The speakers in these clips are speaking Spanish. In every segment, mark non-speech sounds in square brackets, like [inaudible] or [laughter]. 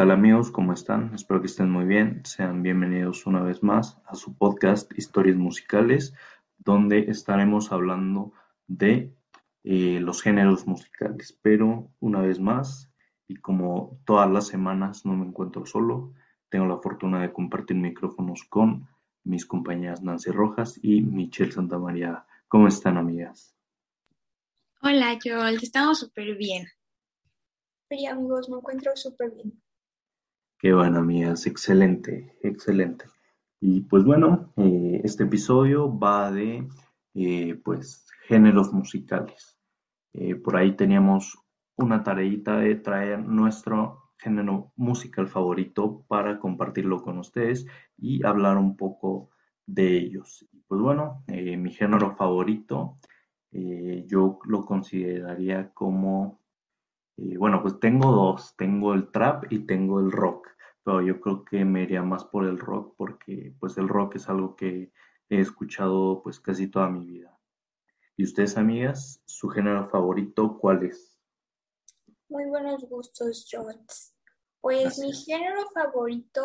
tal amigos? ¿Cómo están? Espero que estén muy bien. Sean bienvenidos una vez más a su podcast Historias Musicales, donde estaremos hablando de eh, los géneros musicales. Pero una vez más, y como todas las semanas no me encuentro solo, tengo la fortuna de compartir micrófonos con mis compañeras Nancy Rojas y Michelle Santamaría. ¿Cómo están, amigas? Hola, Joel, estamos súper bien. Sí, amigos, me encuentro súper bien. Qué bueno, amigas, excelente, excelente. Y pues bueno, eh, este episodio va de eh, pues géneros musicales. Eh, por ahí teníamos una tareita de traer nuestro género musical favorito para compartirlo con ustedes y hablar un poco de ellos. Pues bueno, mi género favorito yo lo consideraría como bueno, pues tengo dos, tengo el trap y tengo el rock, pero yo creo que me iría más por el rock porque pues el rock es algo que he escuchado pues casi toda mi vida. ¿Y ustedes, amigas, su género favorito cuál es? Muy buenos gustos, Jones. Pues mi género favorito,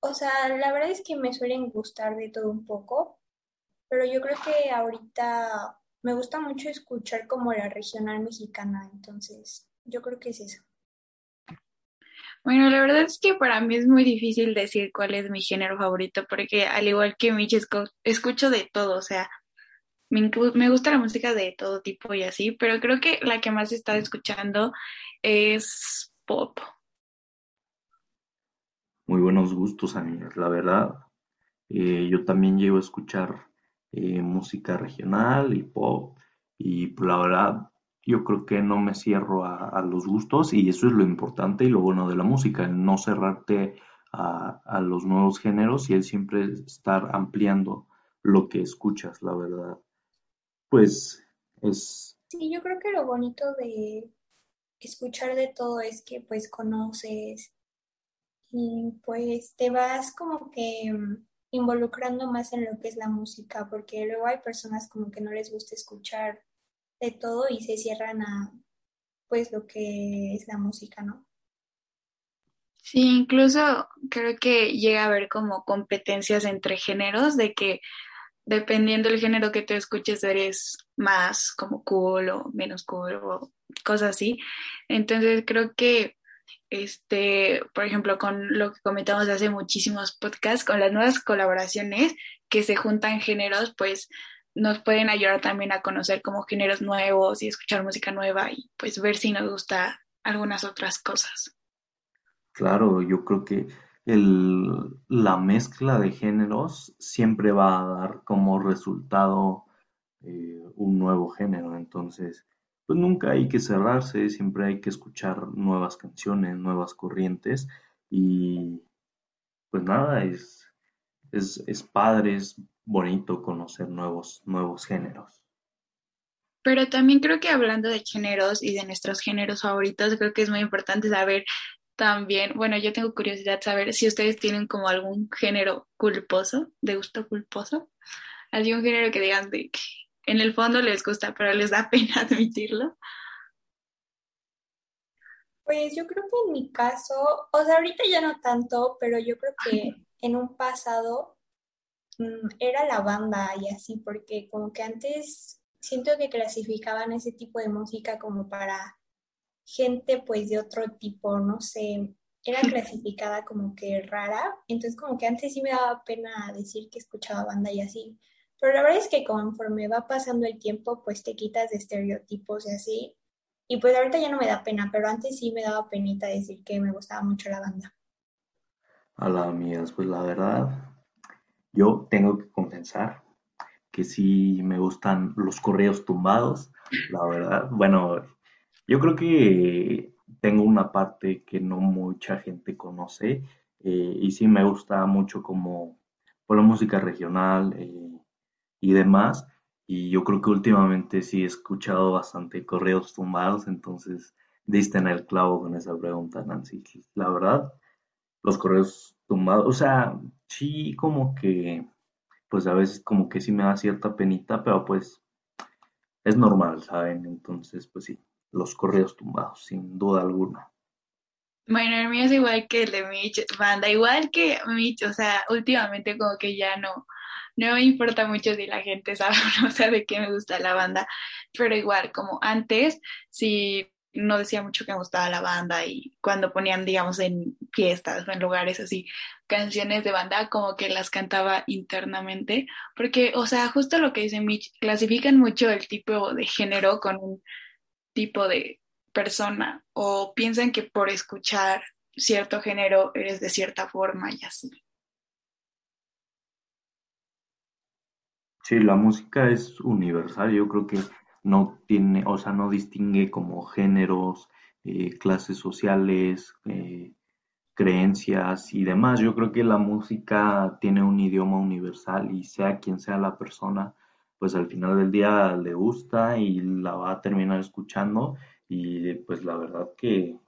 o sea, la verdad es que me suelen gustar de todo un poco, pero yo creo que ahorita me gusta mucho escuchar como la regional mexicana, entonces yo creo que es eso. Bueno, la verdad es que para mí es muy difícil decir cuál es mi género favorito, porque al igual que Mitch, escucho de todo, o sea, me, me gusta la música de todo tipo y así, pero creo que la que más he estado escuchando es pop. Muy buenos gustos, amigos, la verdad. Eh, yo también llego a escuchar eh, música regional y pop. Y pues, la verdad, yo creo que no me cierro a, los gustos y eso es lo importante y lo bueno de la música, el no cerrarte a, a los nuevos géneros y el siempre estar ampliando lo que escuchas, la verdad. Pues es... Sí, yo creo que lo bonito de escuchar de todo es que pues conoces y pues te vas como que involucrando más en lo que es la música, porque luego hay personas como que no les gusta escuchar de todo y se cierran a pues lo que es la música, ¿no? Sí, incluso creo que llega a haber como competencias entre géneros de que dependiendo del género que te escuches eres más como cool o menos cool o cosas así. Entonces creo que este, por ejemplo, con lo que comentamos hace muchísimos podcasts, con las nuevas colaboraciones que se juntan géneros, pues nos pueden ayudar también a conocer como géneros nuevos y escuchar música nueva y pues ver si nos gusta algunas otras cosas. Claro, yo creo que el, la mezcla de géneros siempre va a dar como resultado eh, un nuevo género, entonces pues nunca hay que cerrarse, siempre hay que escuchar nuevas canciones, nuevas corrientes y pues nada, es, es, es padre, es bonito conocer nuevos, nuevos géneros. Pero también creo que hablando de géneros y de nuestros géneros favoritos, creo que es muy importante saber también, bueno, yo tengo curiosidad saber si ustedes tienen como algún género culposo, de gusto culposo, algún género que digan de en el fondo les gusta, pero les da [laughs] pena admitirlo? Pues yo creo que en mi caso, o sea, ahorita ya no tanto, pero yo creo que en un pasado mm, era la banda y así, porque como que antes siento que clasificaban ese tipo de música como para gente pues de otro tipo, no sé, era [laughs] clasificada como que rara, entonces como que antes sí me daba pena decir que escuchaba banda y así, pero la verdad es que conforme va pasando el tiempo, pues te quitas de estereotipos y así. Y pues ahorita ya no me da pena, pero antes sí me daba penita decir que me gustaba mucho la banda. A la mías, pues la verdad, yo tengo que confesar que sí me gustan los correos tumbados, la verdad. Bueno, yo creo que tengo una parte que no mucha gente conoce eh, y sí me gusta mucho como por la música regional, eh, y demás. Y yo creo que últimamente sí he escuchado bastante correos tumbados, entonces diste en el clavo con esa pregunta, Nancy. La verdad, los correos tumbados, o sea, sí como que, pues a veces como que sí me da cierta penita, pero pues es normal, ¿saben? Entonces, pues sí, los correos tumbados, sin duda alguna. Bueno, el mío es igual que el de Mitch, banda, igual que Mitch, o sea, últimamente como que ya no, no me importa mucho si la gente sabe o no sabe que me gusta la banda, pero igual como antes, sí no decía mucho que me gustaba la banda y cuando ponían, digamos, en fiestas o en lugares así, canciones de banda, como que las cantaba internamente, porque, o sea, justo lo que dice Mitch, clasifican mucho el tipo de género con un tipo de persona o piensan que por escuchar cierto género eres de cierta forma y así. Sí, la música es universal, yo creo que no tiene, o sea, no distingue como géneros, eh, clases sociales, eh, creencias y demás. Yo creo que la música tiene un idioma universal y sea quien sea la persona, pues al final del día le gusta y la va a terminar escuchando y pues la verdad que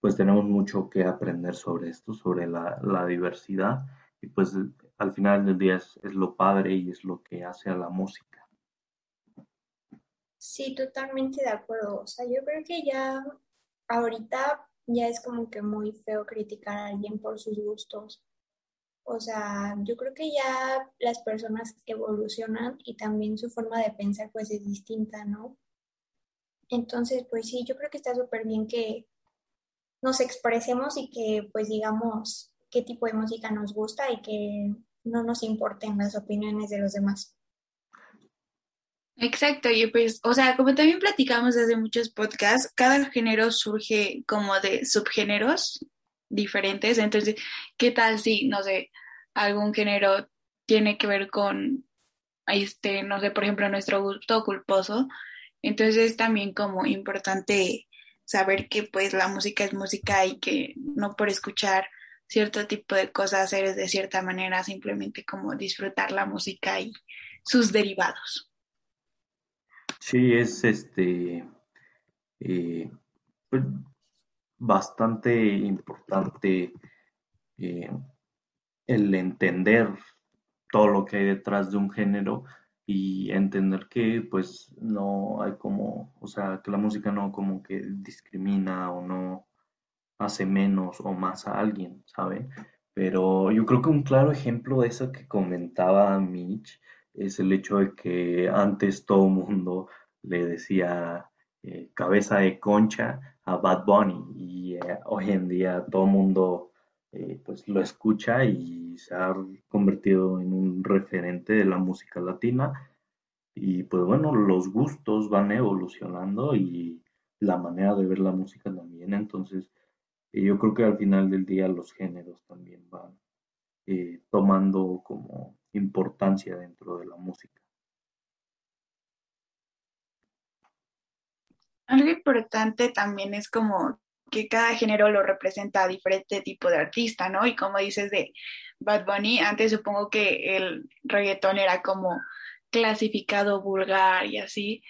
pues tenemos mucho que aprender sobre esto, sobre la, diversidad y pues al final del día es, es, lo padre y es lo que hace a la música. Sí, totalmente de acuerdo. O sea, yo creo que ya ahorita ya es como que muy feo criticar a alguien por sus gustos. O sea, yo creo que ya las personas evolucionan y también su forma de pensar pues es distinta, ¿no? Entonces, pues sí, yo creo que está súper bien que nos expresemos y que pues digamos qué tipo de música nos gusta y que no nos importen las opiniones de los demás. Exacto, y pues, o sea, como también platicamos desde muchos podcasts, cada género surge como de subgéneros diferentes, entonces, ¿qué tal si, no sé, algún género tiene que ver con, este, no sé, por ejemplo, nuestro gusto culposo? Entonces es también como importante saber que pues la música es música y que no por escuchar cierto tipo de cosas eres de cierta manera, simplemente como disfrutar la música y sus derivados. Sí, es este eh, pues, bastante importante eh, el entender todo lo que hay detrás de un género y entender que pues no hay como, o sea, que la música no como que discrimina o no hace menos o más a alguien, ¿sabe? Pero yo creo que un claro ejemplo de eso que comentaba Mitch es el hecho de que antes todo el mundo le decía eh, cabeza de concha a Bad Bunny y eh, hoy en día todo el mundo eh, pues lo escucha y se ha convertido en un referente de la música latina. Y pues bueno, los gustos van evolucionando y la manera de ver la música también. Entonces, eh, yo creo que al final del día los géneros también van eh, tomando como importancia dentro de la música. Algo importante también es como que cada género lo representa a diferente tipo de artista, ¿no? Y como dices de Bad Bunny, antes supongo que el reggaetón era como clasificado vulgar y así,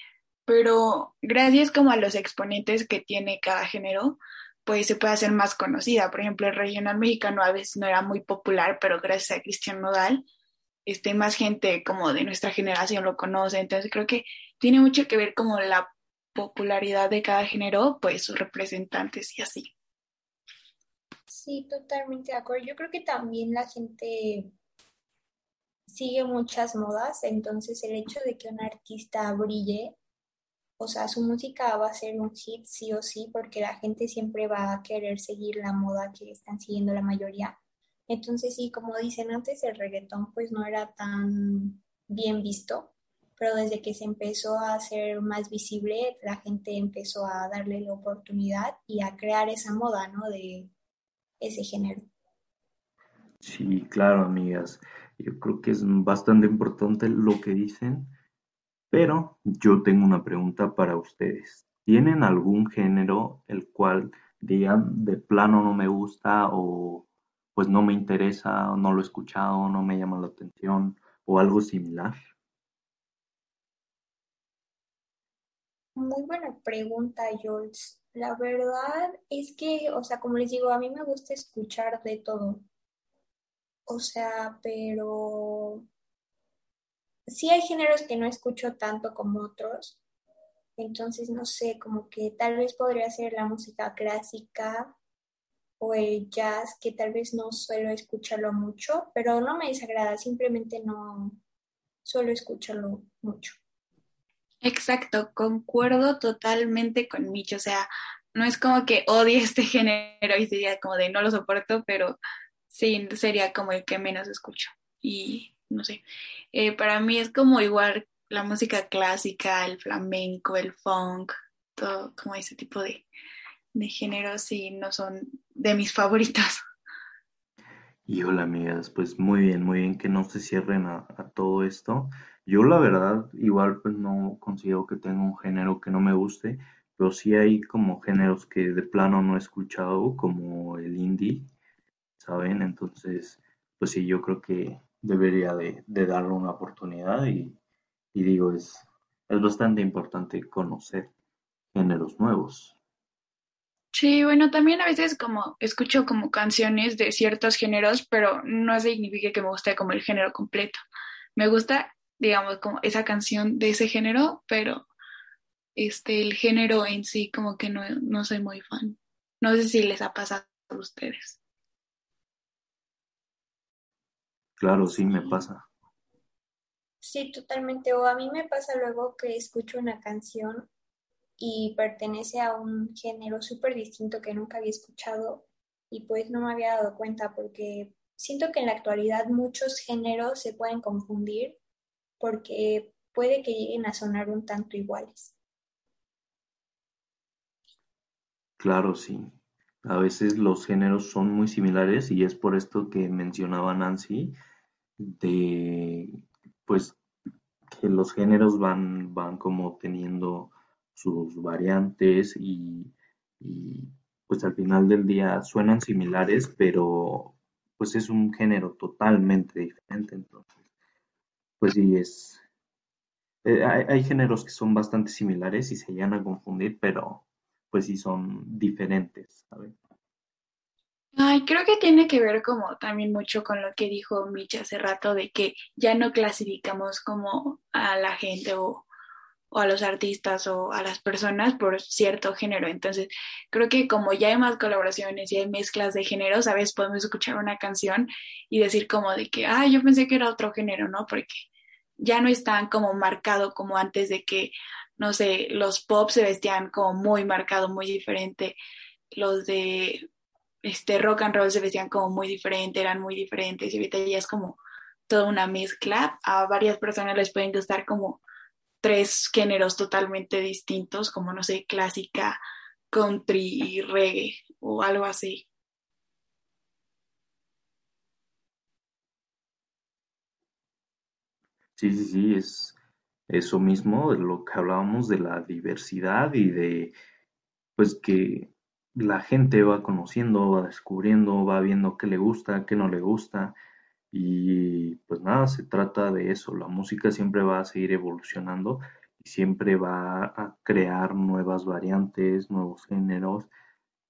pero gracias como a los exponentes que tiene cada género, pues se puede hacer más conocida. Por ejemplo, el regional mexicano a veces no era muy popular, pero gracias a Cristian Nodal, este, más gente como de nuestra generación lo conoce. Entonces creo que tiene mucho que ver como la popularidad de cada género, pues sus representantes y así. Sí, totalmente de acuerdo. Yo creo que también la gente sigue muchas modas, entonces el hecho de que un artista brille, o sea, su música va a ser un hit sí o sí, porque la gente siempre va a querer seguir la moda que están siguiendo la mayoría. Entonces sí, como dicen antes, el reggaetón pues no era tan bien visto, pero desde que se empezó a hacer más visible, la gente empezó a darle la oportunidad y a crear esa moda, ¿no? De ese género. Sí, claro, amigas. Yo creo que es bastante importante lo que dicen, pero yo tengo una pregunta para ustedes. ¿Tienen algún género el cual digan de plano no me gusta o pues no me interesa o no lo he escuchado, no me llama la atención o algo similar? Muy buena pregunta, Jules. La verdad es que, o sea, como les digo, a mí me gusta escuchar de todo. O sea, pero sí hay géneros que no escucho tanto como otros. Entonces, no sé, como que tal vez podría ser la música clásica o el jazz, que tal vez no suelo escucharlo mucho, pero no me desagrada, simplemente no suelo escucharlo mucho. Exacto, concuerdo totalmente con Micho, o sea, no es como que odie [laughs] este género y sería como de no lo soporto, pero sí, sería como el que menos escucho. Y no sé, eh, para mí es como igual la música clásica, el flamenco, el funk, todo como ese tipo de, de géneros y no son de mis favoritas. Y [laughs] hola amigas, pues muy bien, muy bien que no se cierren a, todo esto. Yo la verdad igual pues no considero que tenga un género que no me guste, pero sí hay como géneros que de plano no he escuchado, como el indie, ¿saben? Entonces, pues sí, yo creo que debería de, darle una oportunidad y, digo, es, es bastante importante conocer géneros nuevos. Sí, bueno, también a veces como escucho como canciones de ciertos géneros, pero no significa que me guste como el género completo. Me gusta, digamos, como esa canción de ese género, pero este, el género en sí como que no, no soy muy fan. No sé si les ha pasado a ustedes. Claro, sí, me pasa. Sí, totalmente. O a mí me pasa luego que escucho una canción y pertenece a un género súper distinto que nunca había escuchado y pues no me había dado cuenta porque siento que en la actualidad muchos géneros se pueden confundir porque puede que lleguen a sonar un tanto iguales. Claro, sí. A veces los géneros son muy similares y es por esto que mencionaba Nancy de pues que los géneros van, van como teniendo sus variantes y, pues al final del día suenan similares, pero pues es un género totalmente diferente. Entonces, pues sí, es... Eh, hay, géneros que son bastante similares y se llegan a confundir, pero pues sí son diferentes, ¿sabes? Ay, creo que tiene que ver como también mucho con lo que dijo Mitch hace rato de que ya no clasificamos como a la gente o o a los artistas o a las personas por cierto género. Entonces, creo que como ya hay más colaboraciones y hay mezclas de géneros, a veces podemos escuchar una canción y decir como de que, ah, yo pensé que era otro género, ¿no? Porque ya no es tan como marcado como antes de que, no sé, los pop se vestían como muy marcado, muy diferente. Los de este rock and roll se vestían como muy diferente, eran muy diferentes y ahorita ya es como toda una mezcla. A varias personas les pueden gustar como tres géneros totalmente distintos, como no sé, clásica, country y reggae o algo así. Sí, sí, sí, es eso mismo lo que hablábamos de la diversidad y de pues que la gente va conociendo, va descubriendo, va viendo qué le gusta, qué no le gusta y pues nada, se trata de eso. La música siempre va a seguir evolucionando y siempre va a crear nuevas variantes, nuevos géneros,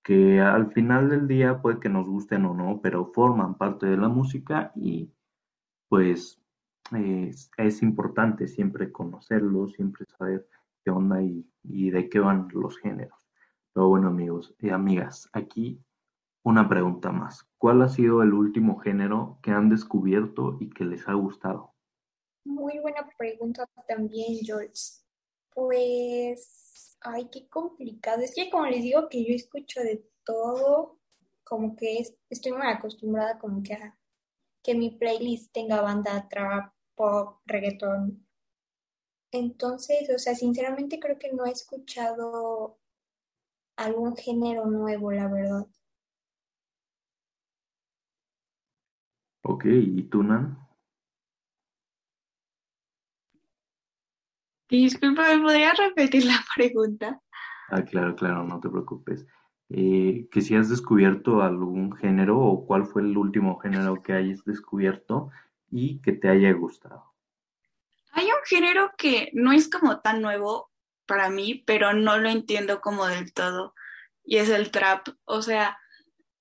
que al final del día puede que nos gusten o no, pero forman parte de la música y pues es, importante siempre conocerlos, siempre saber qué onda y, y de qué van los géneros. Pero bueno amigos y amigas, aquí una pregunta más. ¿Cuál ha sido el último género que han descubierto y que les ha gustado? Muy buena pregunta también, George. Pues, ay, qué complicado. Es que como les digo que yo escucho de todo, como que estoy muy acostumbrada como que a que mi playlist tenga banda trap, pop, reggaeton. Entonces, o sea, sinceramente creo que no he escuchado algún género nuevo, la verdad. Ok, ¿y tú, Nan? Disculpa, ¿me podrías repetir la [laughs] pregunta? Ah, claro, claro, no te preocupes. Eh, que si has descubierto algún género o cuál fue el último género que hayas descubierto y que te haya gustado. Hay un género que no es como tan nuevo para mí, pero no lo entiendo como del todo, y es el trap. O sea,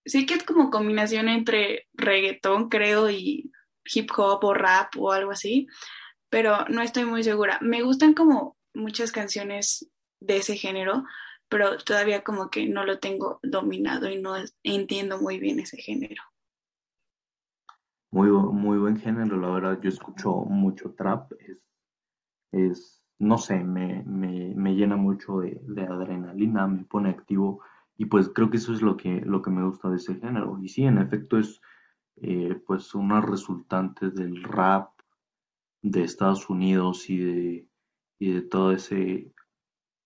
sí que es como combinación entre reggaetón, creo, y hip hop o rap o algo así, pero no estoy muy segura. Me gustan como muchas canciones de ese género, pero todavía como que no lo tengo dominado y no entiendo muy bien ese género. Muy, muy buen género, la verdad, yo escucho mucho trap, es, es no sé, me, me, me llena mucho de, de, adrenalina, me pone activo y pues creo que eso es lo que, lo que me gusta de ese género. Y sí, en efecto es eh, pues una resultante del rap de Estados Unidos y de, y de todo ese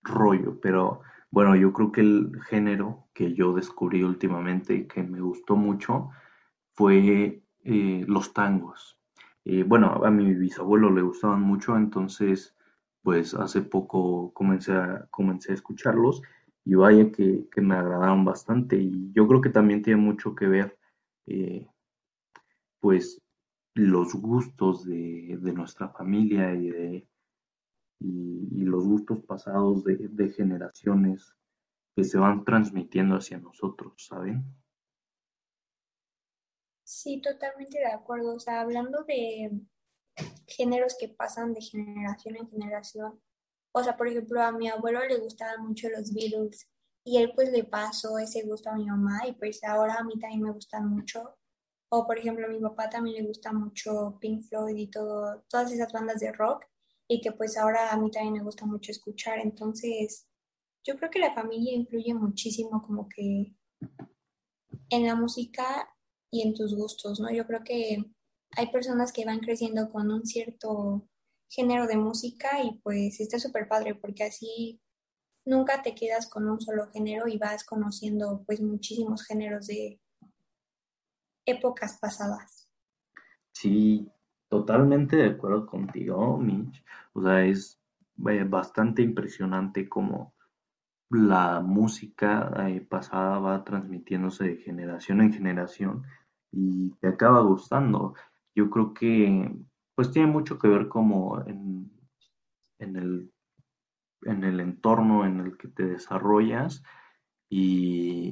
rollo, pero bueno, yo creo que el género que yo descubrí últimamente y que me gustó mucho fue eh, los tangos. Eh, bueno, a mi bisabuelo le gustaban mucho, entonces pues hace poco comencé a, comencé a escucharlos y vaya que, me agradaron bastante y yo creo que también tiene mucho que ver eh, pues los gustos de, nuestra familia y, de, y, los gustos pasados de, de, generaciones que se van transmitiendo hacia nosotros, ¿saben? Sí, totalmente de acuerdo. O sea, hablando de géneros que pasan de generación en generación, o sea, por ejemplo, a mi abuelo le gustaban mucho los Beatles y él pues le pasó ese gusto a mi mamá y pues ahora a mí también me gustan mucho. O por ejemplo, a mi papá también le gusta mucho Pink Floyd y todo, todas esas bandas de rock y que pues ahora a mí también me gusta mucho escuchar. Entonces, yo creo que la familia influye muchísimo como que en la música y en tus gustos, ¿no? Yo creo que hay personas que van creciendo con un cierto género de música y pues está súper padre porque así nunca te quedas con un solo género y vas conociendo pues muchísimos géneros de épocas pasadas. Sí, totalmente de acuerdo contigo, Mitch. O sea, es bastante impresionante como la música eh, pasada va transmitiéndose de generación en generación y te acaba gustando. Yo creo que pues tiene mucho que ver como en, el, en el entorno en el que te desarrollas y,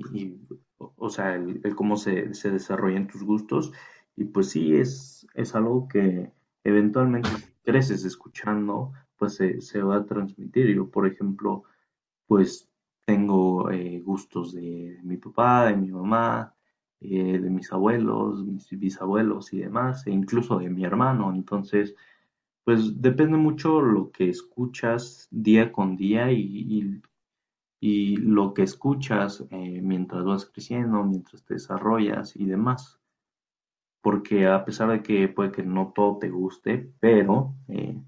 o sea, el, cómo se, se desarrollan tus gustos y pues sí, es, es algo que eventualmente creces escuchando, pues se, va a transmitir. Yo, por ejemplo, pues tengo eh, gustos de mi papá, de mi mamá, eh, de mis abuelos, mis bisabuelos y demás, e incluso de mi hermano. Entonces, pues depende mucho lo que escuchas día con día y, y, lo que escuchas eh, mientras vas creciendo, mientras te desarrollas y demás. Porque a pesar de que puede que no todo te guste, pero eh,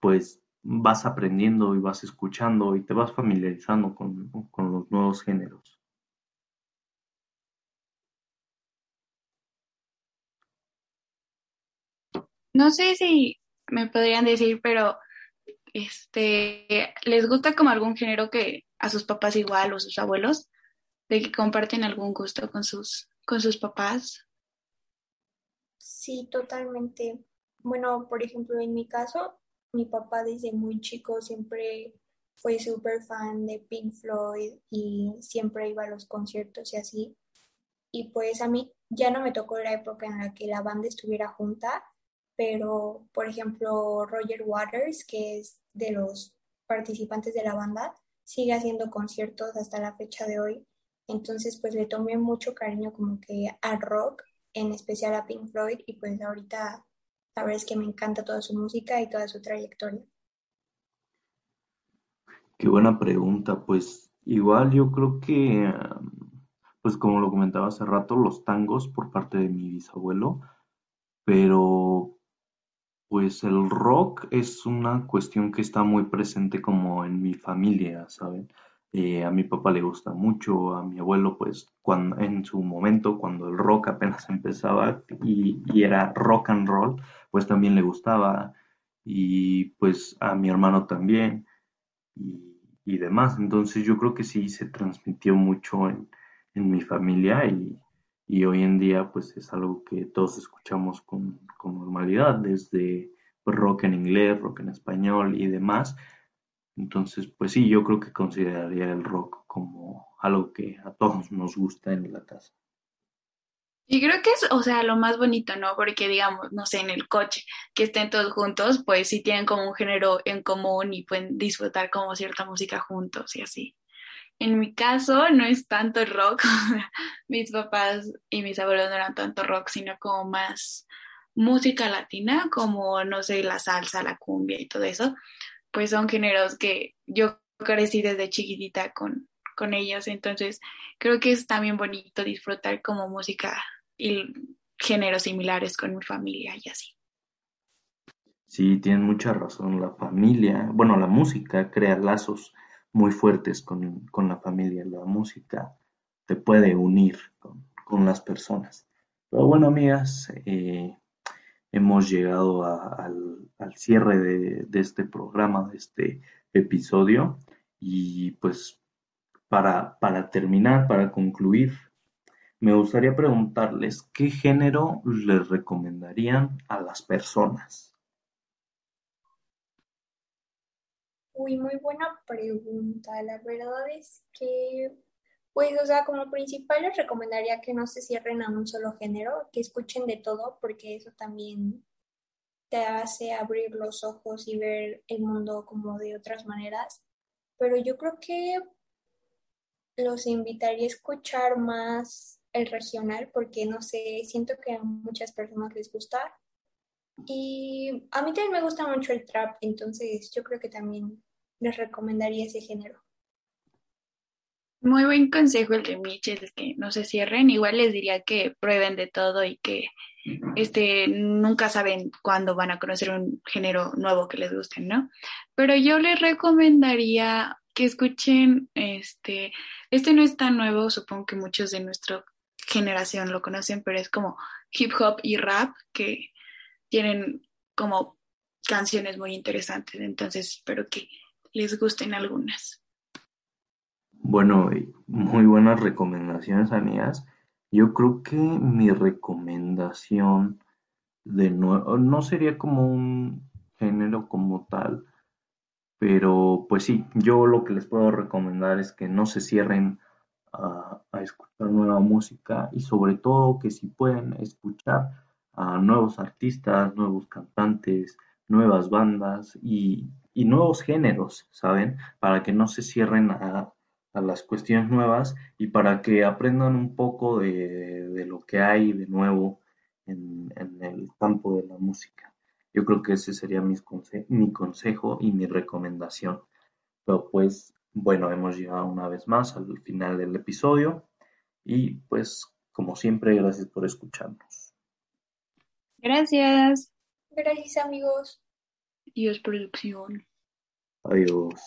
pues vas aprendiendo y vas escuchando y te vas familiarizando con, con los nuevos géneros. No sé si me podrían decir, pero este, ¿les gusta como algún género que a sus papás igual o sus abuelos? De que comparten algún gusto con sus, con sus papás. Sí, totalmente. Bueno, por ejemplo, en mi caso, mi papá desde muy chico siempre fue súper fan de Pink Floyd y siempre iba a los conciertos y así. Y pues a mí ya no me tocó la época en la que la banda estuviera junta, pero por ejemplo Roger Waters, que es de los participantes de la banda, sigue haciendo conciertos hasta la fecha de hoy. Entonces pues le tomé mucho cariño como que al rock, en especial a Pink Floyd, y pues ahorita la verdad es que me encanta toda su música y toda su trayectoria. Qué buena pregunta, pues igual yo creo que, pues como lo comentaba hace rato, los tangos por parte de mi bisabuelo, pero pues el rock es una cuestión que está muy presente como en mi familia, ¿saben? Eh, a mi papá le gusta mucho, a mi abuelo pues cuando, en su momento cuando el rock apenas empezaba y, era rock and roll, pues también le gustaba y pues a mi hermano también y, y demás. Entonces yo creo que sí se transmitió mucho en, en mi familia y, y hoy en día pues es algo que todos escuchamos con, normalidad, desde rock en inglés, rock en español y demás. Entonces, pues sí, yo creo que consideraría el rock como algo que a todos nos gusta en la casa. Y creo que es, o sea, lo más bonito, ¿no? Porque digamos, no sé, en el coche, que estén todos juntos, pues sí tienen como un género en común y pueden disfrutar como cierta música juntos y así. En mi caso no es tanto rock. [laughs] mis papás y mis abuelos no eran tanto rock, sino como más música latina, como, no sé, la salsa, la cumbia y todo eso. Pues son géneros que yo crecí desde chiquitita con, con ellos. Entonces, creo que es también bonito disfrutar como música y géneros similares con mi familia y así. Sí, tienen mucha razón. La familia, bueno, la música crea lazos muy fuertes con, la familia. La música te puede unir con, las personas. Pero bueno, amigas, eh, hemos llegado al, cierre de, de, este programa, de este episodio. Y pues para, para terminar, para concluir, me gustaría preguntarles qué género les recomendarían a las personas. Uy, muy buena pregunta. La verdad es que, pues, o sea, como principal les recomendaría que no se cierren a un solo género, que escuchen de todo, porque eso también te hace abrir los ojos y ver el mundo como de otras maneras pero yo creo que los invitaría a escuchar más el regional porque no sé, siento que a muchas personas les gusta. Y a mí también me gusta mucho el trap, entonces yo creo que también les recomendaría ese género. Muy buen consejo el de Mitchell, que no se cierren. Igual les diría que prueben de todo y que este, nunca saben cuándo van a conocer un género nuevo que les guste, ¿no? Pero yo les recomendaría que escuchen, este, este no es tan nuevo, supongo que muchos de nuestra generación lo conocen, pero es como hip hop y rap que tienen como canciones muy interesantes, entonces espero que les gusten algunas. Bueno, muy buenas recomendaciones, amigas. Yo creo que mi recomendación de nuevo no sería como un género como tal, pero pues sí, yo lo que les puedo recomendar es que no se cierren a, escuchar nueva música y sobre todo que si pueden escuchar a nuevos artistas, nuevos cantantes, nuevas bandas y, y nuevos géneros, ¿saben? Para que no se cierren a, a las cuestiones nuevas y para que aprendan un poco de, lo que hay de nuevo en, el campo de la música. Yo creo que ese sería mi, mi consejo y mi recomendación. Pero pues, bueno, hemos llegado una vez más al final del episodio y pues, como siempre, gracias por escucharnos. Gracias. Gracias amigos. Adiós, producción. Adiós.